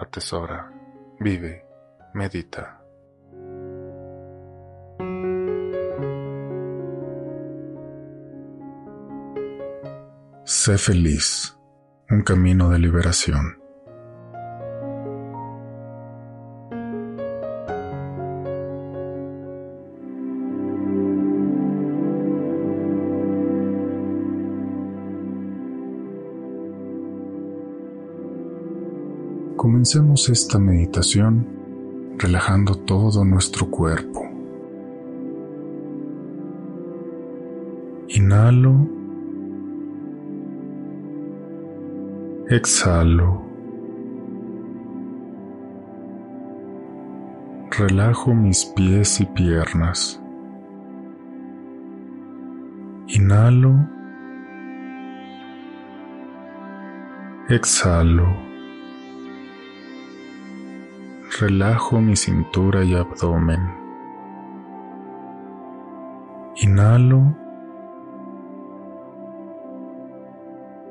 atesora, vive, medita. Sé feliz, un camino de liberación. Comencemos esta meditación relajando todo nuestro cuerpo. Inhalo. Exhalo. Relajo mis pies y piernas. Inhalo. Exhalo relajo mi cintura y abdomen. Inhalo.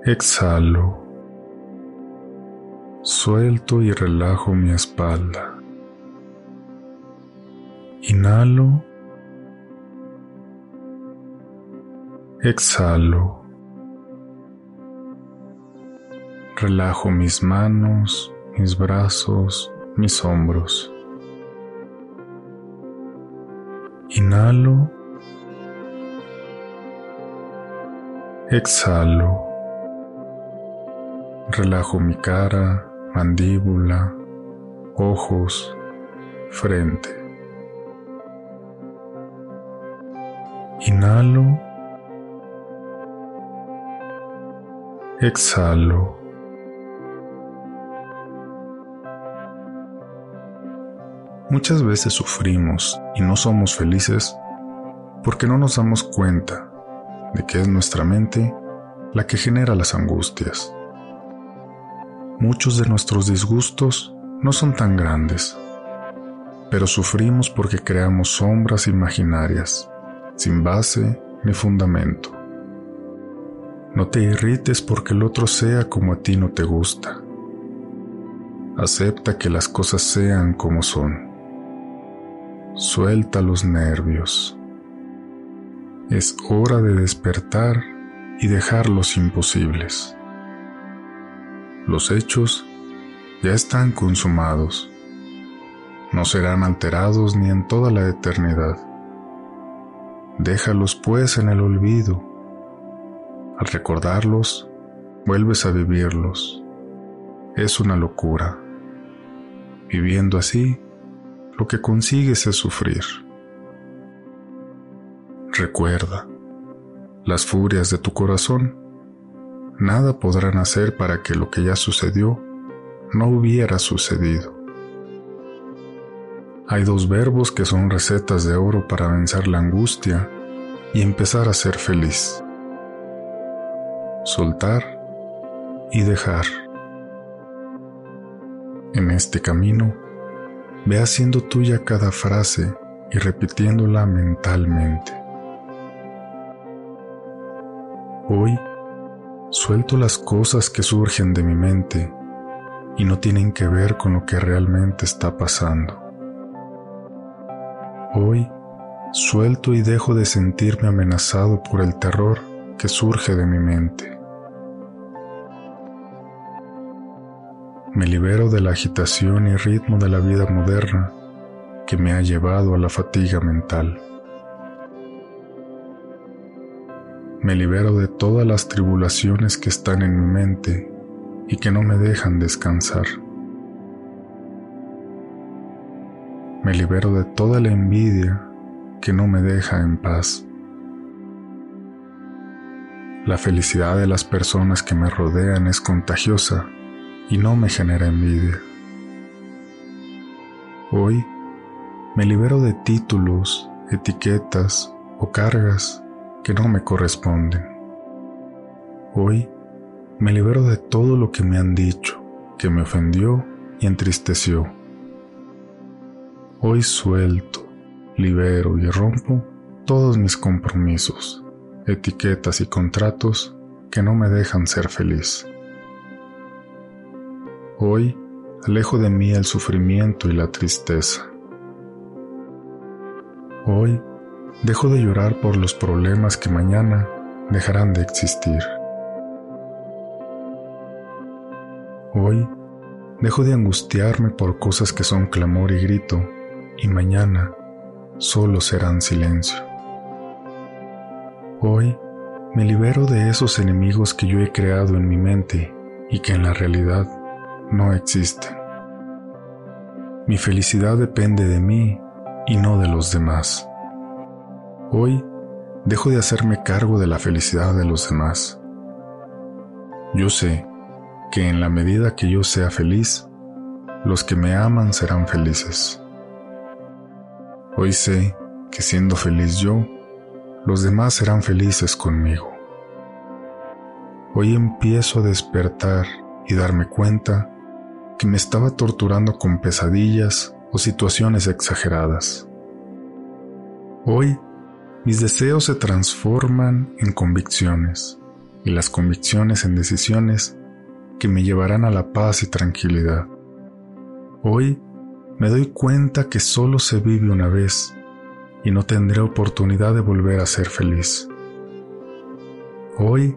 Exhalo. Suelto y relajo mi espalda. Inhalo. Exhalo. Relajo mis manos, mis brazos, mis hombros. Inhalo. Exhalo. Relajo mi cara, mandíbula, ojos, frente. Inhalo. Exhalo. Muchas veces sufrimos y no somos felices porque no nos damos cuenta de que es nuestra mente la que genera las angustias. Muchos de nuestros disgustos no son tan grandes, pero sufrimos porque creamos sombras imaginarias, sin base ni fundamento. No te irrites porque el otro sea como a ti no te gusta. Acepta que las cosas sean como son. Suelta los nervios. Es hora de despertar y dejar los imposibles. Los hechos ya están consumados. No serán alterados ni en toda la eternidad. Déjalos pues en el olvido. Al recordarlos, vuelves a vivirlos. Es una locura. Viviendo así, lo que consigues es sufrir. Recuerda, las furias de tu corazón nada podrán hacer para que lo que ya sucedió no hubiera sucedido. Hay dos verbos que son recetas de oro para vencer la angustia y empezar a ser feliz. Soltar y dejar. En este camino, Ve haciendo tuya cada frase y repitiéndola mentalmente. Hoy suelto las cosas que surgen de mi mente y no tienen que ver con lo que realmente está pasando. Hoy suelto y dejo de sentirme amenazado por el terror que surge de mi mente. Me libero de la agitación y ritmo de la vida moderna que me ha llevado a la fatiga mental. Me libero de todas las tribulaciones que están en mi mente y que no me dejan descansar. Me libero de toda la envidia que no me deja en paz. La felicidad de las personas que me rodean es contagiosa y no me genera envidia. Hoy me libero de títulos, etiquetas o cargas que no me corresponden. Hoy me libero de todo lo que me han dicho, que me ofendió y entristeció. Hoy suelto, libero y rompo todos mis compromisos, etiquetas y contratos que no me dejan ser feliz. Hoy alejo de mí el sufrimiento y la tristeza. Hoy dejo de llorar por los problemas que mañana dejarán de existir. Hoy dejo de angustiarme por cosas que son clamor y grito y mañana solo serán silencio. Hoy me libero de esos enemigos que yo he creado en mi mente y que en la realidad no existen. Mi felicidad depende de mí y no de los demás. Hoy dejo de hacerme cargo de la felicidad de los demás. Yo sé que en la medida que yo sea feliz, los que me aman serán felices. Hoy sé que siendo feliz yo, los demás serán felices conmigo. Hoy empiezo a despertar y darme cuenta que me estaba torturando con pesadillas o situaciones exageradas. Hoy mis deseos se transforman en convicciones y las convicciones en decisiones que me llevarán a la paz y tranquilidad. Hoy me doy cuenta que solo se vive una vez y no tendré oportunidad de volver a ser feliz. Hoy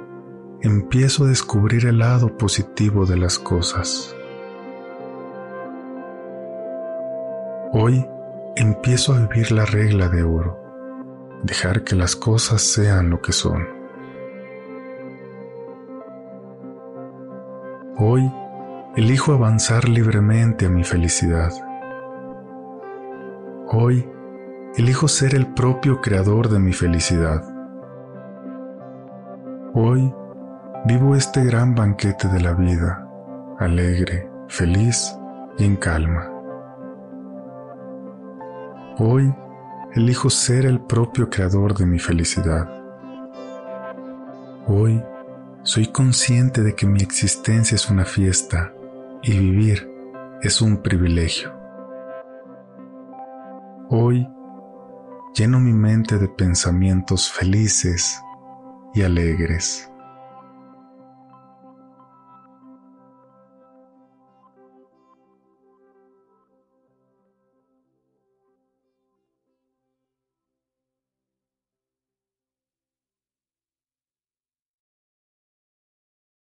empiezo a descubrir el lado positivo de las cosas. Hoy empiezo a vivir la regla de oro, dejar que las cosas sean lo que son. Hoy elijo avanzar libremente a mi felicidad. Hoy elijo ser el propio creador de mi felicidad. Hoy vivo este gran banquete de la vida, alegre, feliz y en calma. Hoy elijo ser el propio creador de mi felicidad. Hoy soy consciente de que mi existencia es una fiesta y vivir es un privilegio. Hoy lleno mi mente de pensamientos felices y alegres.